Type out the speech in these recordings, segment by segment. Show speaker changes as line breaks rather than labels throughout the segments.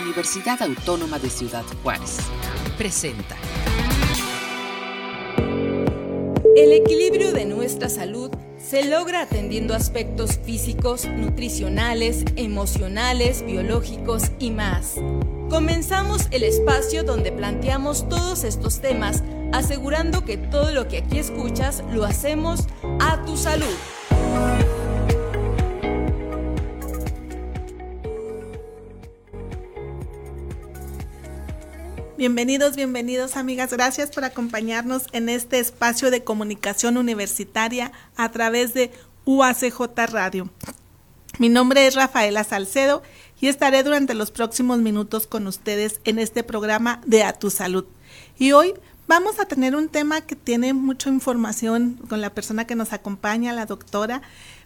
Universidad Autónoma de Ciudad Juárez. Presenta.
El equilibrio de nuestra salud se logra atendiendo aspectos físicos, nutricionales, emocionales, biológicos y más. Comenzamos el espacio donde planteamos todos estos temas, asegurando que todo lo que aquí escuchas lo hacemos a tu salud.
Bienvenidos, bienvenidos amigas. Gracias por acompañarnos en este espacio de comunicación universitaria a través de UACJ Radio. Mi nombre es Rafaela Salcedo y estaré durante los próximos minutos con ustedes en este programa de A Tu Salud. Y hoy vamos a tener un tema que tiene mucha información con la persona que nos acompaña, la doctora,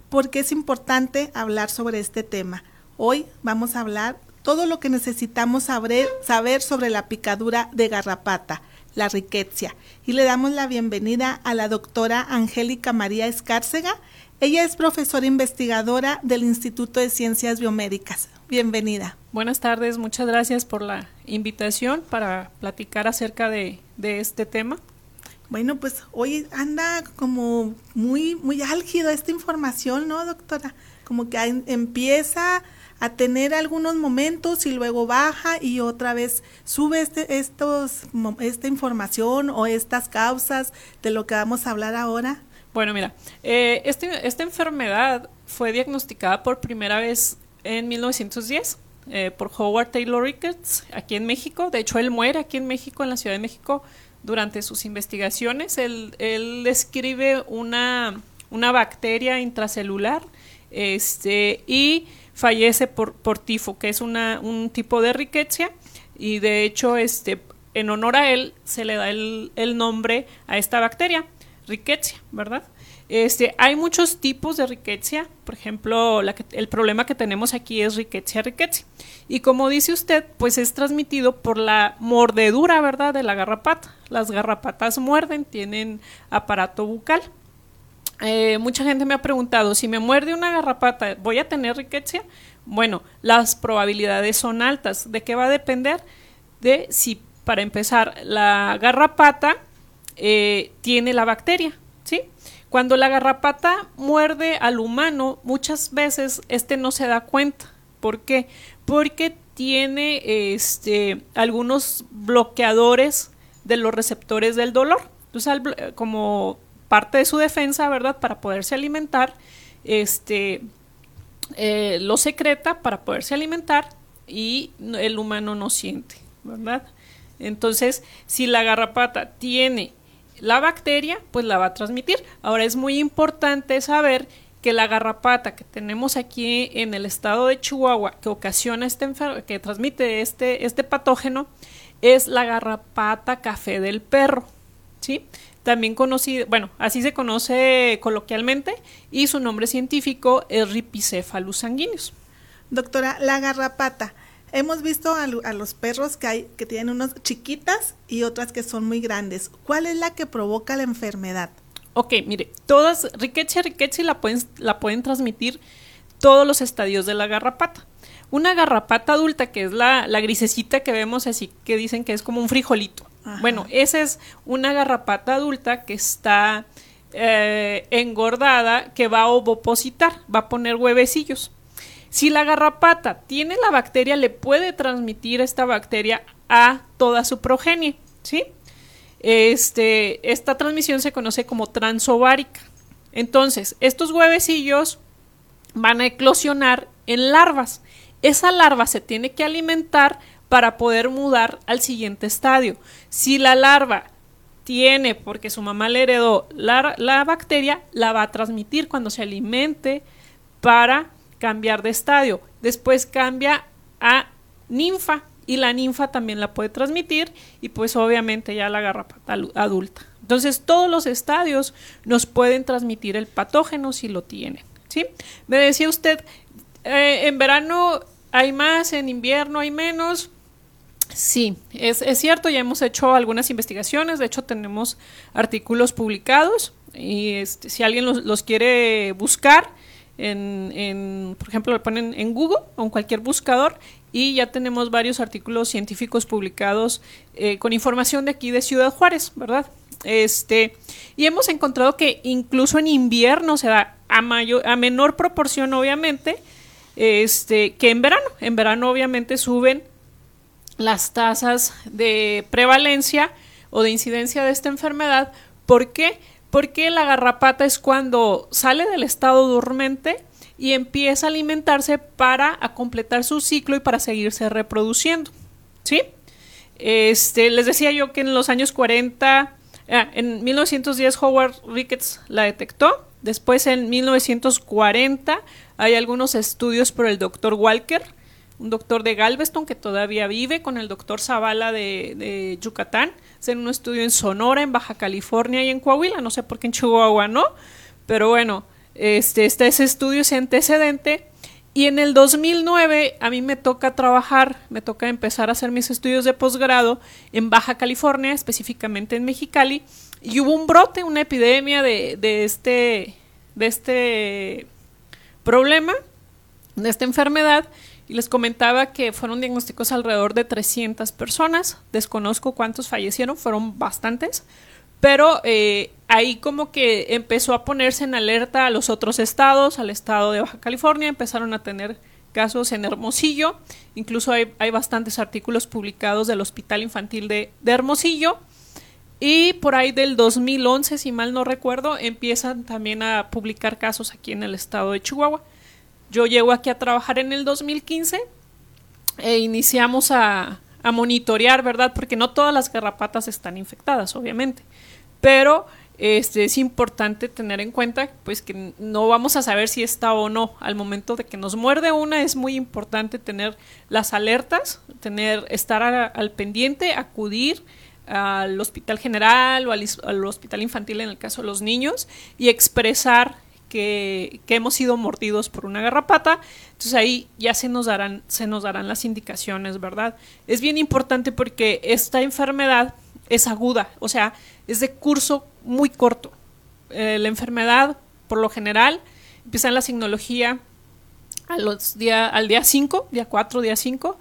porque es importante hablar sobre este tema. Hoy vamos a hablar todo lo que necesitamos saber, saber sobre la picadura de garrapata, la riqueza. Y le damos la bienvenida a la doctora Angélica María Escárcega. Ella es profesora investigadora del Instituto de Ciencias Biomédicas. Bienvenida.
Buenas tardes, muchas gracias por la invitación para platicar acerca de, de este tema.
Bueno, pues hoy anda como muy, muy álgido esta información, ¿no, doctora? Como que empieza a tener algunos momentos y luego baja y otra vez sube este, estos, esta información o estas causas de lo que vamos a hablar ahora?
Bueno, mira, eh, este, esta enfermedad fue diagnosticada por primera vez en 1910 eh, por Howard Taylor Ricketts aquí en México. De hecho, él muere aquí en México, en la Ciudad de México, durante sus investigaciones. Él, él describe una, una bacteria intracelular este, y fallece por, tifo, que es un tipo de riqueza y de hecho este, en honor a él se le da el, nombre a esta bacteria, riqueza, ¿verdad? Este, hay muchos tipos de riqueza, por ejemplo, el problema que tenemos aquí es riqueza, riqueza. Y como dice usted, pues es transmitido por la mordedura, ¿verdad?, de la garrapata. Las garrapatas muerden, tienen aparato bucal. Eh, mucha gente me ha preguntado, si me muerde una garrapata, ¿voy a tener riqueza? Bueno, las probabilidades son altas. ¿De qué va a depender? De si, para empezar, la garrapata eh, tiene la bacteria, ¿sí? Cuando la garrapata muerde al humano, muchas veces este no se da cuenta. ¿Por qué? Porque tiene este, algunos bloqueadores de los receptores del dolor. Entonces, como parte de su defensa, ¿verdad? Para poderse alimentar, este, eh, lo secreta para poderse alimentar y el humano no siente, ¿verdad? Entonces, si la garrapata tiene la bacteria, pues la va a transmitir. Ahora es muy importante saber que la garrapata que tenemos aquí en el estado de Chihuahua, que ocasiona este que transmite este, este patógeno, es la garrapata café del perro, ¿sí? También conocido, bueno, así se conoce coloquialmente, y su nombre científico es Ripicephalus sanguineus.
Doctora, la garrapata. Hemos visto a, los perros que hay que tienen unas chiquitas y otras que son muy grandes. ¿Cuál es la que provoca la enfermedad?
Ok, mire, todas, riqueza, riqueza la pueden, la pueden transmitir todos los estadios de la garrapata. Una garrapata adulta, que es la, la grisecita que vemos así, que dicen que es como un frijolito. Bueno, esa es una garrapata adulta que está eh, engordada, que va a ovopositar, va a poner huevecillos. Si la garrapata tiene la bacteria, le puede transmitir esta bacteria a toda su progenie, ¿sí? Este, esta transmisión se conoce como transovárica. Entonces, estos huevecillos van a eclosionar en larvas. Esa larva se tiene que alimentar para poder mudar al siguiente estadio. Si la larva tiene, porque su mamá le heredó la, bacteria, la va a transmitir cuando se alimente para cambiar de estadio. Después cambia a ninfa y la ninfa también la puede transmitir y pues obviamente ya la garrapata adulta. Entonces todos los estadios nos pueden transmitir el patógeno si lo tienen. ¿sí? Me decía usted, eh, en verano hay más, en invierno hay menos. Sí, es, cierto, ya hemos hecho algunas investigaciones, de hecho tenemos artículos publicados y este, si alguien los, quiere buscar, en, por ejemplo, lo ponen en Google o en cualquier buscador y ya tenemos varios artículos científicos publicados eh, con información de aquí de Ciudad Juárez, ¿verdad? Este, y hemos encontrado que incluso en invierno se da a, mayor, a menor proporción, obviamente, este, que en verano. En verano, obviamente, suben las tasas de prevalencia o de incidencia de esta enfermedad. ¿Por qué? Porque la garrapata es cuando sale del estado dormente y empieza a alimentarse para completar su ciclo y para seguirse reproduciendo. ¿Sí? Este, les decía yo que en los años 40, ah, en 1910 Howard Ricketts la detectó. Después en 1940 hay algunos estudios por el doctor Walker un doctor de Galveston que todavía vive con el doctor Zavala de, Yucatán. Hacen un estudio en Sonora, en Baja California y en Coahuila. No sé por qué en Chihuahua no, pero bueno, este, está ese estudio, ese antecedente. Y en el 2009 a mí me toca trabajar, me toca empezar a hacer mis estudios de posgrado en Baja California, específicamente en Mexicali, y hubo un brote, una epidemia de, de este, de este problema, de esta enfermedad, y les comentaba que fueron diagnósticos alrededor de 300 personas. Desconozco cuántos fallecieron, fueron bastantes. Pero eh, ahí como que empezó a ponerse en alerta a los otros estados, al estado de Baja California, empezaron a tener casos en Hermosillo, incluso hay, bastantes artículos publicados del Hospital Infantil de, de, Hermosillo, y por ahí del 2011, si mal no recuerdo, empiezan también a publicar casos aquí en el estado de Chihuahua. Yo llego aquí a trabajar en el 2015 e iniciamos a, monitorear, ¿verdad? Porque no todas las garrapatas están infectadas, obviamente. Pero este, es importante tener en cuenta pues que no vamos a saber si está o no. Al momento de que nos muerde una es muy importante tener las alertas, tener, estar al pendiente, acudir al hospital general o al, al, hospital infantil en el caso de los niños y expresar que, hemos sido mordidos por una garrapata. Entonces ahí ya se nos darán, se nos darán las indicaciones, ¿verdad? Es bien importante porque esta enfermedad es aguda, o sea, es de curso muy corto. Eh, la enfermedad, por lo general, empieza en la signología a los día, al día 5, día 4, día 5,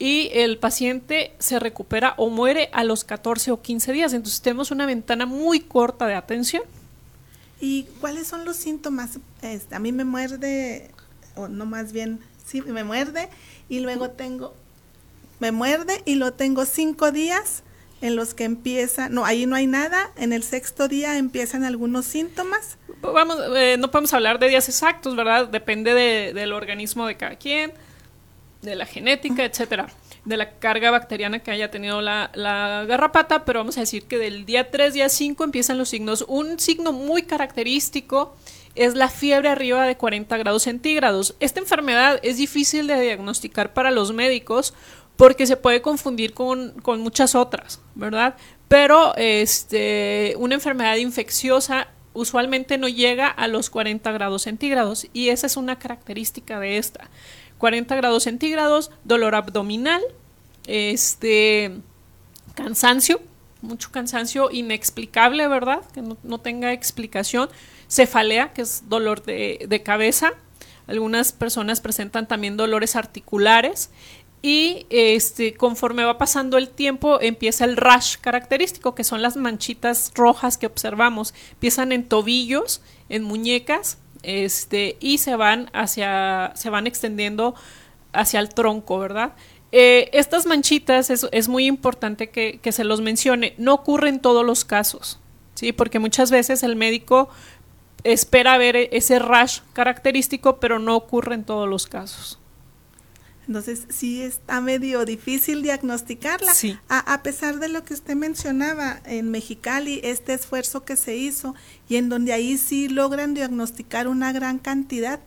y el paciente se recupera o muere a los 14 o 15 días. Entonces tenemos una ventana muy corta de atención.
¿Y cuáles son los síntomas? Este, a mí me muerde, o no más bien, sí, me muerde y luego tengo, me muerde y lo tengo cinco días en los que empieza, no, ahí no hay nada, en el sexto día empiezan algunos síntomas.
Vamos, eh, no podemos hablar de días exactos, ¿verdad? Depende de, del organismo de cada quien, de la genética, etcétera de la carga bacteriana que haya tenido la, garrapata, pero vamos a decir que del día 3, día 5 empiezan los signos. Un signo muy característico es la fiebre arriba de 40 grados centígrados. Esta enfermedad es difícil de diagnosticar para los médicos porque se puede confundir con, con muchas otras, ¿verdad? Pero este, una enfermedad infecciosa usualmente no llega a los 40 grados centígrados y esa es una característica de esta. 40 grados centígrados, dolor abdominal, este cansancio, mucho cansancio inexplicable, ¿verdad? Que no, tenga explicación. Cefalea, que es dolor de, de, cabeza. Algunas personas presentan también dolores articulares. Y este, conforme va pasando el tiempo, empieza el rash característico, que son las manchitas rojas que observamos. Empiezan en tobillos, en muñecas, este, y se van hacia, se van extendiendo hacia el tronco, ¿verdad? Eh, estas manchitas es, es muy importante que, que, se los mencione, no ocurre en todos los casos, ¿sí? Porque muchas veces el médico espera ver ese rash característico, pero no ocurre en todos los casos.
Entonces, sí está medio difícil diagnosticarla.
Sí.
A, pesar de lo que usted mencionaba en Mexicali, este esfuerzo que se hizo y en donde ahí sí logran diagnosticar una gran cantidad.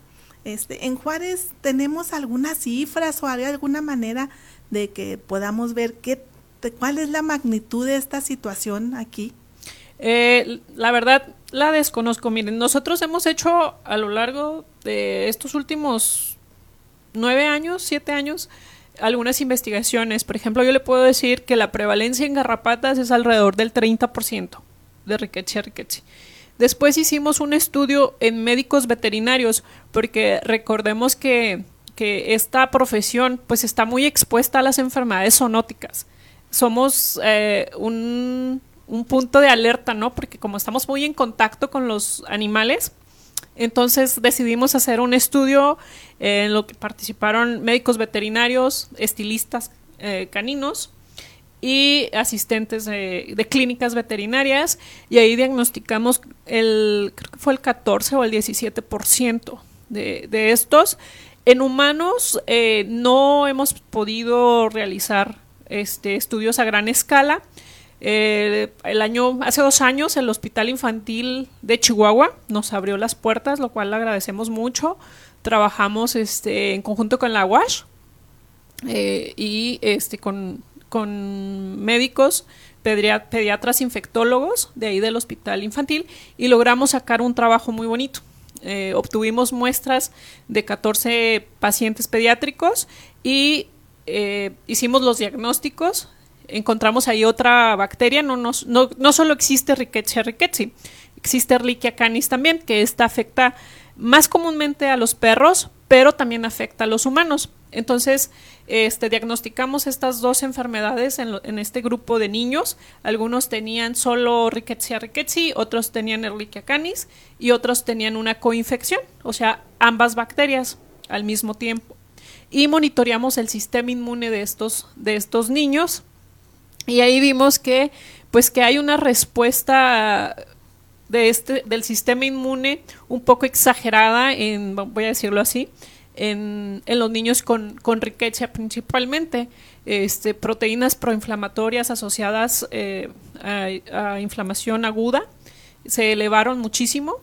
Este, en Juárez tenemos algunas cifras o alguna manera de que podamos ver qué, cuál es la magnitud de esta situación aquí.
Eh, la verdad, la desconozco. Miren, nosotros hemos hecho a lo largo de estos últimos nueve años, siete años, algunas investigaciones. Por ejemplo, yo le puedo decir que la prevalencia en garrapatas es alrededor del 30% de Rickettsia rickettsii. Después hicimos un estudio en médicos veterinarios, porque recordemos que, que esta profesión pues está muy expuesta a las enfermedades zoonóticas. Somos eh, un, un punto de alerta, ¿no? Porque como estamos muy en contacto con los animales, entonces decidimos hacer un estudio en lo que participaron médicos veterinarios, estilistas eh, caninos y asistentes de, clínicas veterinarias y ahí diagnosticamos el, creo que fue el 14 o el 17% de, de estos. En humanos eh, no hemos podido realizar este, estudios a gran escala. Eh, el año, hace dos años, el Hospital Infantil de Chihuahua nos abrió las puertas, lo cual le agradecemos mucho. Trabajamos este, en conjunto con la WASH eh, y este, con, con médicos, pediatras, infectólogos de ahí del Hospital Infantil y logramos sacar un trabajo muy bonito. Eh, obtuvimos muestras de 14 pacientes pediátricos y eh, hicimos los diagnósticos encontramos ahí otra bacteria, no, no, no, solo existe Rickettsia rickettsii, existe Ehrlichia canis también, que esta afecta más comúnmente a los perros, pero también afecta a los humanos. Entonces, este, diagnosticamos estas dos enfermedades en, este grupo de niños. Algunos tenían solo Rickettsia rickettsii, otros tenían Ehrlichia canis y otros tenían una coinfección, o sea, ambas bacterias al mismo tiempo. Y monitoreamos el sistema inmune de estos, de estos niños y ahí vimos que, pues que hay una respuesta de este, del sistema inmune un poco exagerada voy a decirlo así, en, en los niños con, con riqueza principalmente, este, proteínas proinflamatorias asociadas eh, a, a, inflamación aguda se elevaron muchísimo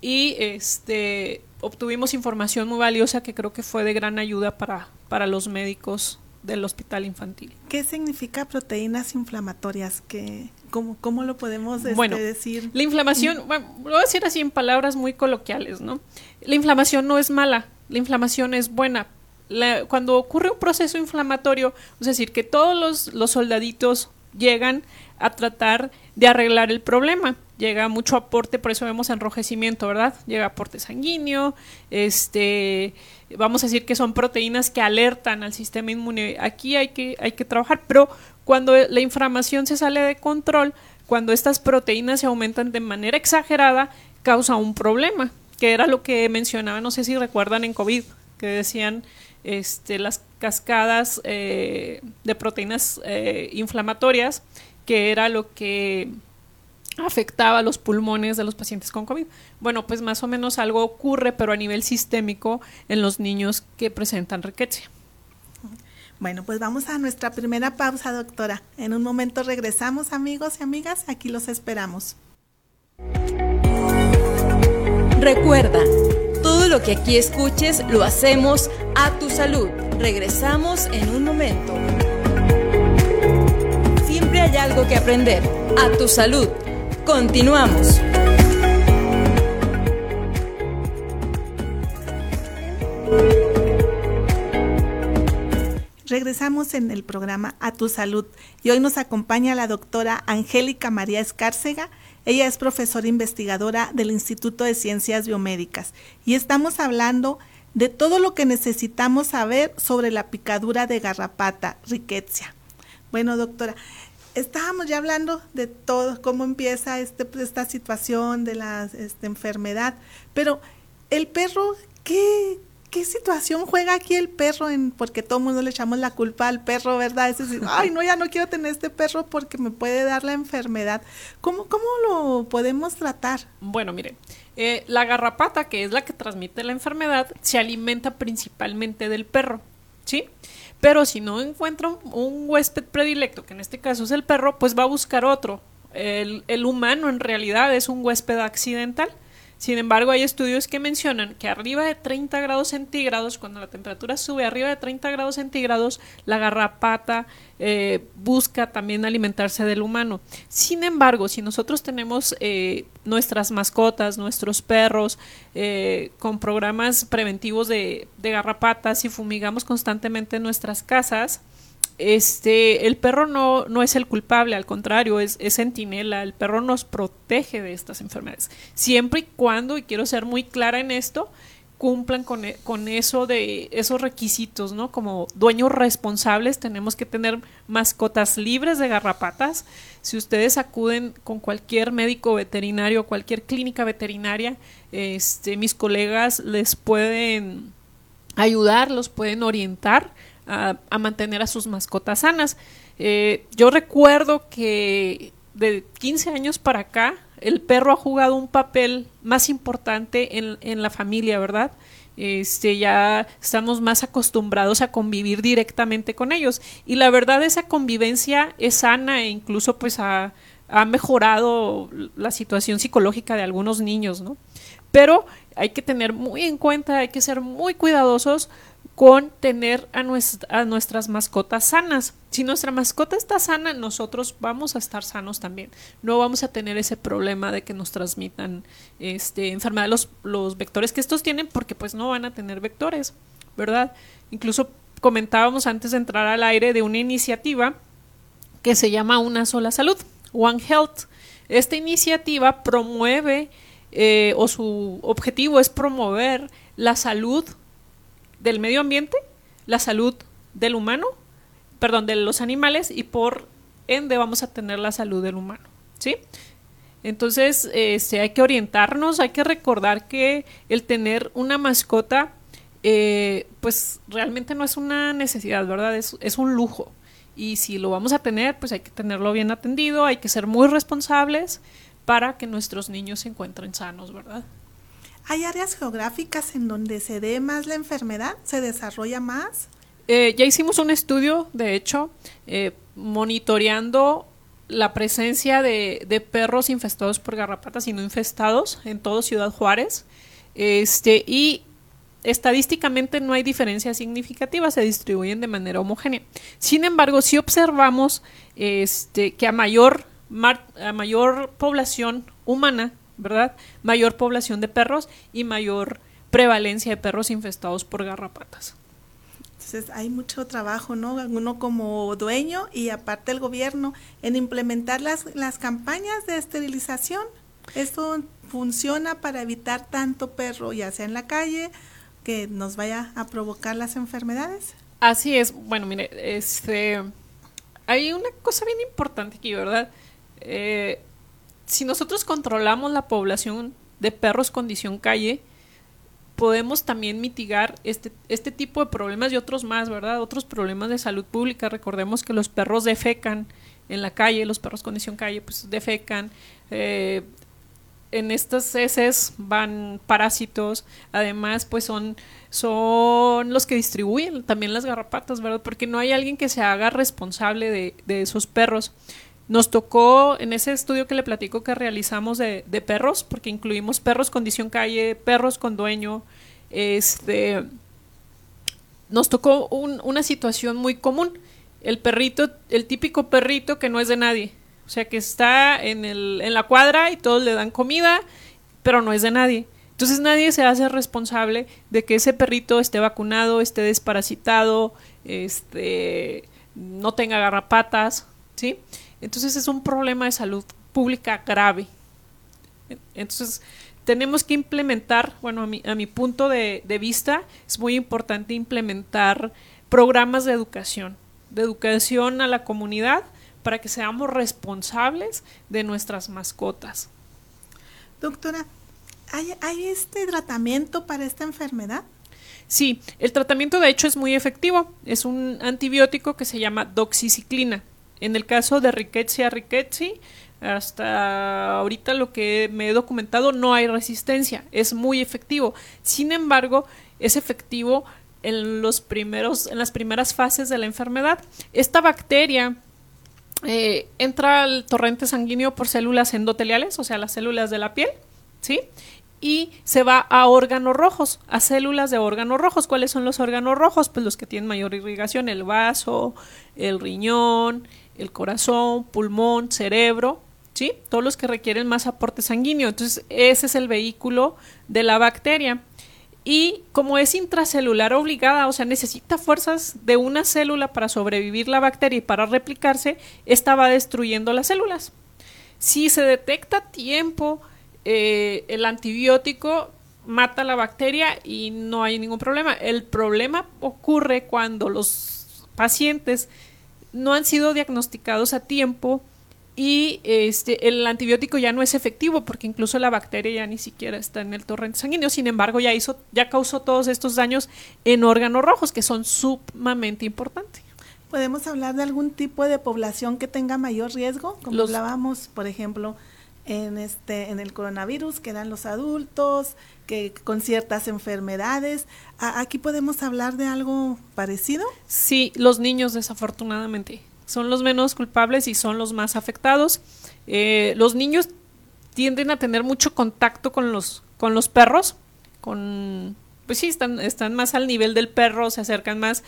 y este, obtuvimos información muy valiosa que creo que fue de gran ayuda para, para los médicos del hospital infantil.
¿Qué significa proteínas inflamatorias? ¿Qué, cómo, cómo, lo podemos este, bueno, decir?
La inflamación, bueno, lo voy a decir así en palabras muy coloquiales, ¿no? La inflamación no es mala, la inflamación es buena. La, cuando ocurre un proceso inflamatorio, es decir, que todos los, los soldaditos llegan a tratar de arreglar el problema. Llega mucho aporte, por eso vemos enrojecimiento, ¿verdad? Llega aporte sanguíneo, este, vamos a decir que son proteínas que alertan al sistema inmune. Aquí hay que, hay que trabajar, pero cuando la inflamación se sale de control, cuando estas proteínas se aumentan de manera exagerada, causa un problema, que era lo que mencionaba, no sé si recuerdan en COVID, que decían este, las cascadas eh, de proteínas eh, inflamatorias, que era lo que afectaba los pulmones de los pacientes con COVID. Bueno, pues más o menos algo ocurre, pero a nivel sistémico en los niños que presentan riqueza.
Bueno, pues vamos a nuestra primera pausa, doctora. En un momento regresamos, amigos y amigas. Aquí los esperamos.
Recuerda, todo lo que aquí escuches lo hacemos a tu salud. Regresamos en un momento. Siempre hay algo que aprender. A tu salud. Continuamos.
Regresamos en el programa A Tu Salud y hoy nos acompaña la doctora Angélica María Escárcega. Ella es profesora investigadora del Instituto de Ciencias Biomédicas y estamos hablando de todo lo que necesitamos saber sobre la picadura de garrapata, riquecia. Bueno, doctora, estábamos ya hablando de todo, cómo empieza este, esta situación de la este, enfermedad, pero el perro, ¿qué, ¿qué situación juega aquí el perro? En, porque todo el mundo le echamos la culpa al perro, ¿verdad? Es decir, ay, no, ya no quiero tener este perro porque me puede dar la enfermedad. ¿Cómo, cómo lo podemos tratar?
Bueno, mire, eh, la garrapata, que es la que transmite la enfermedad, se alimenta principalmente del perro, ¿sí? Pero si no encuentra un, huésped predilecto, que en este caso es el perro, pues va a buscar otro. El, el humano en realidad es un huésped accidental. Sin embargo, hay estudios que mencionan que arriba de 30 grados centígrados, cuando la temperatura sube arriba de 30 grados centígrados, la garrapata eh, busca también alimentarse del humano. Sin embargo, si nosotros tenemos eh, nuestras mascotas, nuestros perros, eh, con programas preventivos de, de garrapatas y fumigamos constantemente nuestras casas, este, el perro no, no es el culpable, al contrario, es, es centinela, el perro nos protege de estas enfermedades. Siempre y cuando, y quiero ser muy clara en esto, cumplan con, e, con, eso de esos requisitos, ¿no? Como dueños responsables tenemos que tener mascotas libres de garrapatas. Si ustedes acuden con cualquier médico veterinario, cualquier clínica veterinaria, este, mis colegas les pueden ayudar, los pueden orientar a, mantener a sus mascotas sanas. Eh, yo recuerdo que de 15 años para acá, el perro ha jugado un papel más importante en, en la familia, ¿verdad? Este, ya estamos más acostumbrados a convivir directamente con ellos. Y la verdad, esa convivencia es sana e incluso pues ha, ha mejorado la situación psicológica de algunos niños, ¿no? Pero hay que tener muy en cuenta, hay que ser muy cuidadosos con tener a, a, nuestras mascotas sanas. Si nuestra mascota está sana, nosotros vamos a estar sanos también. No vamos a tener ese problema de que nos transmitan este, enfermedad los, los vectores que estos tienen, porque pues no van a tener vectores, ¿verdad? Incluso comentábamos antes de entrar al aire de una iniciativa que se llama Una sola salud, One Health. Esta iniciativa promueve eh, o su objetivo es promover la salud del medio ambiente, la salud del humano, perdón, de los animales y por ende vamos a tener la salud del humano, ¿sí? Entonces, este, hay que orientarnos, hay que recordar que el tener una mascota, eh, pues realmente no es una necesidad, ¿verdad? Es, es un lujo. Y si lo vamos a tener, pues hay que tenerlo bien atendido, hay que ser muy responsables para que nuestros niños se encuentren sanos, ¿verdad?
¿Hay áreas geográficas en donde se dé más la enfermedad? ¿Se desarrolla más?
Eh, ya hicimos un estudio, de hecho, eh, monitoreando la presencia de, perros infestados por garrapatas y no infestados en todo Ciudad Juárez. Este, y estadísticamente no hay diferencias significativas, se distribuyen de manera homogénea. Sin embargo, si observamos este, que a mayor, a mayor población humana ¿verdad? Mayor población de perros y mayor prevalencia de perros infestados por garrapatas.
Entonces hay mucho trabajo, ¿no? Uno como dueño y aparte el gobierno en implementar las, las campañas de esterilización. Esto funciona para evitar tanto perro, ya sea en la calle, que nos vaya a provocar las enfermedades.
Así es. Bueno, mire, este, hay una cosa bien importante aquí, ¿verdad? Eh, si nosotros controlamos la población de perros condición calle, podemos también mitigar este, este tipo de problemas y otros más, ¿verdad? Otros problemas de salud pública. Recordemos que los perros defecan en la calle, los perros condición calle, pues defecan. Eh, en estas heces van parásitos, además pues son, son los que distribuyen también las garrapatas, ¿verdad? Porque no hay alguien que se haga responsable de, de esos perros. Nos tocó en ese estudio que le platico que realizamos de, de perros, porque incluimos perros condición calle, perros con dueño, este, nos tocó una situación muy común. El perrito, el típico perrito que no es de nadie. O sea, que está en, el, en la cuadra y todos le dan comida, pero no es de nadie. Entonces nadie se hace responsable de que ese perrito esté vacunado, esté desparasitado, este, no tenga garrapatas, ¿sí? Entonces es un problema de salud pública grave. Entonces tenemos que implementar, bueno, a mi, a mi punto de, de vista, es muy importante implementar programas de educación, de educación a la comunidad para que seamos responsables de nuestras mascotas.
Doctora, ¿hay, ¿hay, este tratamiento para esta enfermedad?
Sí, el tratamiento de hecho es muy efectivo. Es un antibiótico que se llama doxiciclina. En el caso de Rickettsia rickettsii, hasta ahorita lo que me he documentado no hay resistencia, es muy efectivo. Sin embargo, es efectivo en los primeros, en las primeras fases de la enfermedad. Esta bacteria eh, entra al torrente sanguíneo por células endoteliales, o sea, las células de la piel, ¿sí? Y se va a órganos rojos, a células de órganos rojos. ¿Cuáles son los órganos rojos? Pues los que tienen mayor irrigación, el vaso, el riñón, el corazón, pulmón, cerebro, ¿sí? Todos los que requieren más aporte sanguíneo. Entonces, ese es el vehículo de la bacteria. Y como es intracelular obligada, o sea, necesita fuerzas de una célula para sobrevivir la bacteria y para replicarse, esta va destruyendo las células. Si se detecta a tiempo eh, el antibiótico, mata la bacteria y no hay ningún problema. El problema ocurre cuando los pacientes no han sido diagnosticados a tiempo y este el antibiótico ya no es efectivo porque incluso la bacteria ya ni siquiera está en el torrente sanguíneo, sin embargo ya hizo ya causó todos estos daños en órganos rojos que son sumamente importantes.
¿Podemos hablar de algún tipo de población que tenga mayor riesgo? Como hablábamos, por ejemplo, en este en el coronavirus, que eran los adultos, que con ciertas enfermedades. ¿Aquí podemos hablar de algo parecido?
Sí, los niños desafortunadamente son los menos culpables y son los más afectados. Eh, los niños tienden a tener mucho contacto con los, con los perros, con, pues sí, están, están más al nivel del perro, se acercan más.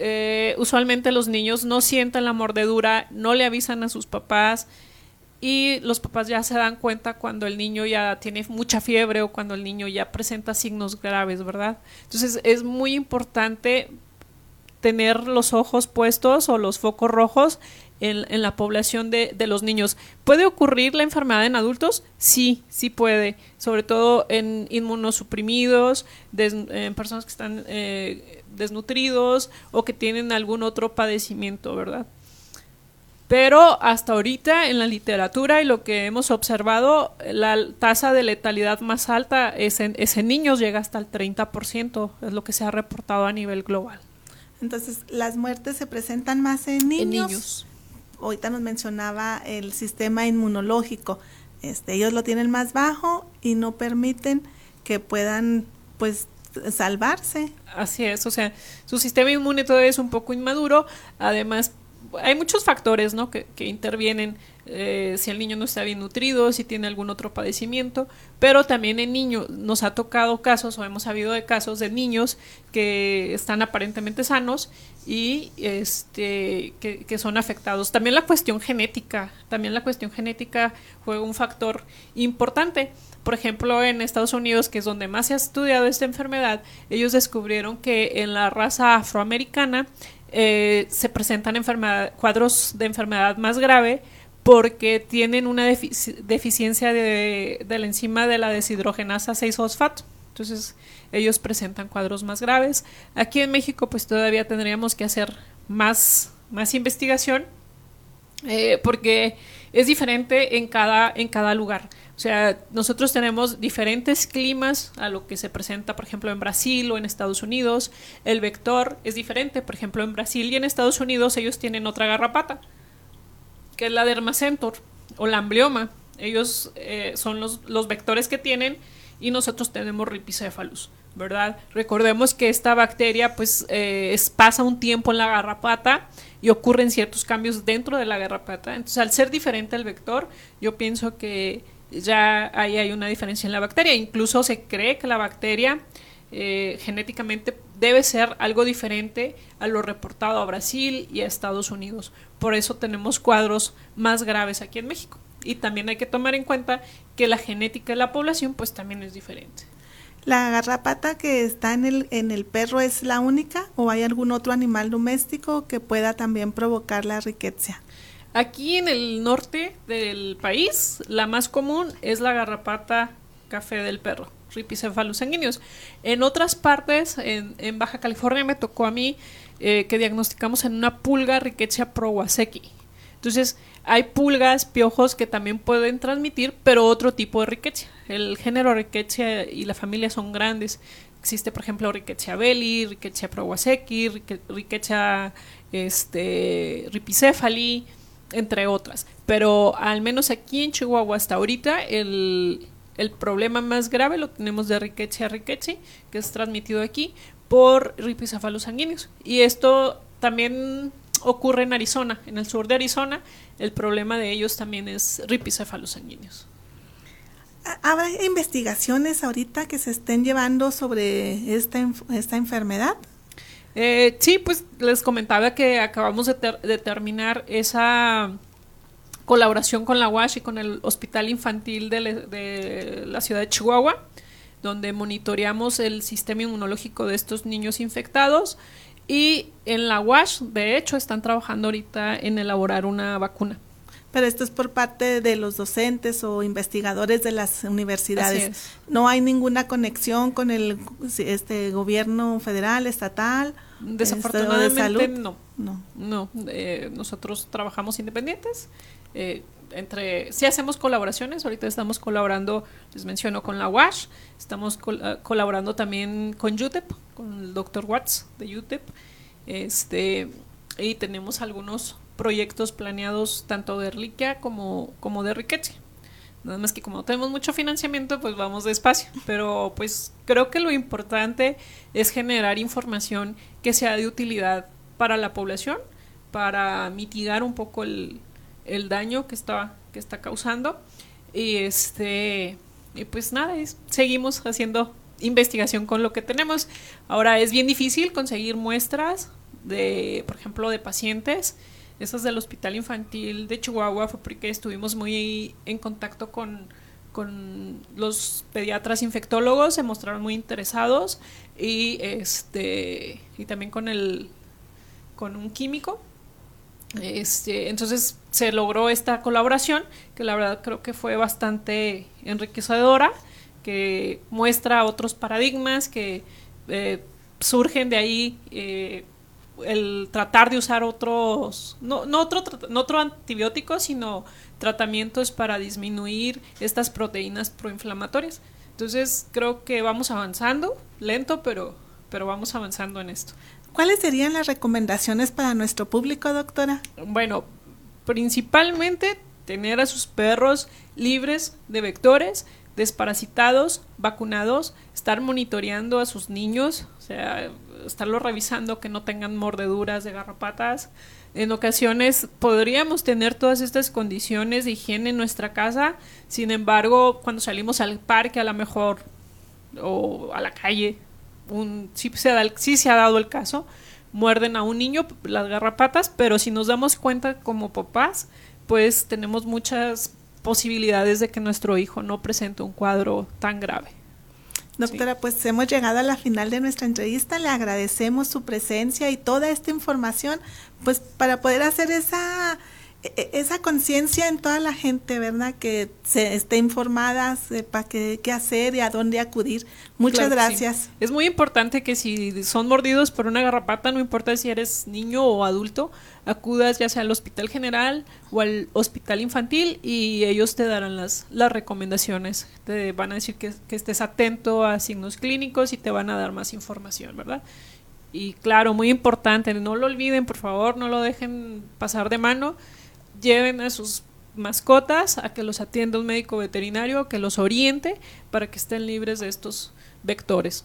Eh, usualmente los niños no sienten la mordedura, no le avisan a sus papás y los papás ya se dan cuenta cuando el niño ya tiene mucha fiebre o cuando el niño ya presenta signos graves, ¿verdad? Entonces es muy importante tener los ojos puestos o los focos rojos en, la población de, los niños. ¿Puede ocurrir la enfermedad en adultos? Sí, sí puede, sobre todo en inmunosuprimidos, en personas que están eh, desnutridos o que tienen algún otro padecimiento, ¿verdad? Pero hasta ahorita en la literatura y lo que hemos observado, la tasa de letalidad más alta es en, es en niños, llega hasta el 30%, es lo que se ha reportado a nivel global.
Entonces, las muertes se presentan más en niños. Ahorita nos mencionaba el sistema inmunológico. Este, ellos lo tienen más bajo y no permiten que puedan, pues, salvarse.
Así es, o sea, su sistema inmune todavía es un poco inmaduro. Además, hay muchos factores, ¿no? Que, que intervienen eh, si el niño no está bien nutrido, si tiene algún otro padecimiento, pero también en niños nos ha tocado casos o hemos sabido de casos de niños que están aparentemente sanos y este que, son afectados. También la cuestión genética, también la cuestión genética juega un factor importante. Por ejemplo, en Estados Unidos, que es donde más se ha estudiado esta enfermedad, ellos descubrieron que en la raza afroamericana eh, se presentan cuadros de enfermedad más grave porque tienen una deficiencia de, la enzima de la deshidrogenasa 6-fosfato. Entonces, ellos presentan cuadros más graves. Aquí en México, pues todavía tendríamos que hacer más, más investigación, eh, porque es diferente en cada, en cada lugar. O sea, nosotros tenemos diferentes climas a lo que se presenta, por ejemplo, en Brasil o en Estados Unidos. El vector es diferente. Por ejemplo, en Brasil y en Estados Unidos ellos tienen otra garrapata que es la dermacentor o la amblioma. Ellos eh, son los, los, vectores que tienen y nosotros tenemos ripicephalus, ¿verdad? Recordemos que esta bacteria pues eh, pasa un tiempo en la garrapata y ocurren ciertos cambios dentro de la garrapata. Entonces, al ser diferente el vector, yo pienso que ya ahí hay una diferencia en la bacteria. Incluso se cree que la bacteria eh, genéticamente debe ser algo diferente a lo reportado a Brasil y a Estados Unidos. Por eso tenemos cuadros más graves aquí en México. Y también hay que tomar en cuenta que la genética de la población pues también es diferente.
¿La garrapata que está en el, en el perro es la única o hay algún otro animal doméstico que pueda también provocar la riqueza?
Aquí en el norte del país, la más común es la garrapata café del perro ripicephalus sanguíneos. En otras partes, en, Baja California, me tocó a mí eh, que diagnosticamos en una pulga Rickettsia prowazeki. Entonces, hay pulgas, piojos que también pueden transmitir, pero otro tipo de Rickettsia. El género Rickettsia y la familia son grandes. Existe, por ejemplo, Rickettsia belli, Rickettsia prowazeki, Rickettsia este, ripicéfali, entre otras. Pero al menos aquí en Chihuahua hasta ahorita el, el problema más grave lo tenemos de Rickettsia a que es transmitido aquí por ripicephalus sanguíneos. Y esto también ocurre en Arizona, en el sur de Arizona. El problema de ellos también es ripicephalus sanguíneos.
¿Habrá investigaciones ahorita que se estén llevando sobre esta, esta enfermedad?
Eh, sí, pues les comentaba que acabamos de, de terminar esa colaboración con la UASH y con el Hospital Infantil de, la ciudad de Chihuahua, donde monitoreamos el sistema inmunológico de estos niños infectados. Y en la UASH, de hecho, están trabajando ahorita en elaborar una vacuna.
pero esto es por parte de los docentes o investigadores de las universidades. No hay ninguna conexión con el este gobierno federal, estatal.
Desafortunadamente no. No. No. Eh, nosotros trabajamos independientes. Eh, entre sí hacemos colaboraciones, ahorita estamos colaborando, les menciono, con la WASH, estamos ah, colaborando también con UTEP, con el doctor Watts de UTEP, este, y tenemos algunos proyectos planeados tanto de Reliquia como, como de Riquetia. Nada más que como tenemos mucho financiamiento, pues vamos despacio. Pero pues creo que lo importante es generar información que sea de utilidad para la población, para mitigar un poco el, el daño que está, que está causando. Y este, y pues nada, seguimos haciendo investigación con lo que tenemos. Ahora es bien difícil conseguir muestras de, por ejemplo, de pacientes. Esas del Hospital Infantil de Chihuahua fue porque estuvimos muy en contacto con, con los pediatras infectólogos, se mostraron muy interesados y este y también con el con un químico. Este, entonces se logró esta colaboración que la verdad creo que fue bastante enriquecedora, que muestra otros paradigmas que eh, surgen de ahí eh, el tratar de usar otros, no, no, otro, no otro antibiótico, sino tratamientos para disminuir estas proteínas proinflamatorias. Entonces creo que vamos avanzando, lento, pero, pero vamos avanzando en esto.
¿Cuáles serían las recomendaciones para nuestro público, doctora?
Bueno, principalmente tener a sus perros libres de vectores, desparasitados, vacunados, estar monitoreando a sus niños, o sea, estarlos revisando que no tengan mordeduras de garrapatas. En ocasiones podríamos tener todas estas condiciones de higiene en nuestra casa, sin embargo, cuando salimos al parque a lo mejor o a la calle un, sí, se da, se ha dado el caso, muerden a un niño las garrapatas, pero si nos damos cuenta como papás, pues tenemos muchas posibilidades de que nuestro hijo no presente un cuadro tan grave.
Doctora, pues hemos llegado a la final de nuestra entrevista. Le agradecemos su presencia y toda esta información, pues para poder hacer esa esa conciencia en toda la gente, ¿verdad? Que se esté informada, sepa qué, qué hacer y a dónde acudir. Muchas gracias.
Es muy importante que si son mordidos por una garrapata, no importa si eres niño o adulto, acudas ya sea al hospital general o al hospital infantil y ellos te darán las, las recomendaciones. Te van a decir que, que estés atento a signos clínicos y te van a dar más información, ¿verdad? Y claro, muy importante, no lo olviden, por favor, no lo dejen pasar de mano lleven a sus mascotas a que los atienda un médico veterinario, que los oriente para que estén libres de estos vectores.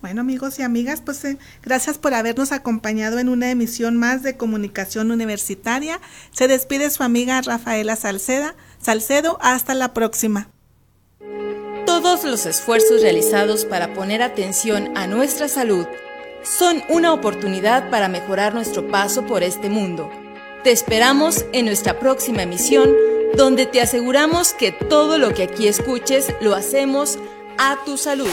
Bueno amigos y amigas, pues eh, gracias por habernos acompañado en una emisión más de comunicación universitaria. Se despide su amiga Rafaela Salceda. Salcedo, hasta la próxima.
Todos los esfuerzos realizados para poner atención a nuestra salud son una oportunidad para mejorar nuestro paso por este mundo. Te esperamos en nuestra próxima emisión, donde te aseguramos que todo lo que aquí escuches lo hacemos a tu salud.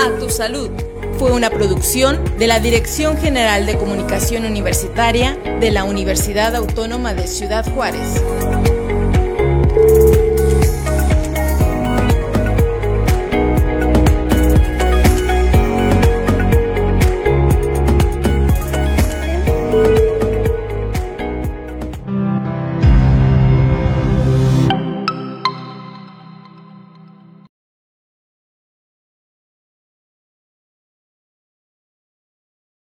A tu salud fue una producción de la Dirección General de Comunicación Universitaria de la Universidad Autónoma de Ciudad Juárez.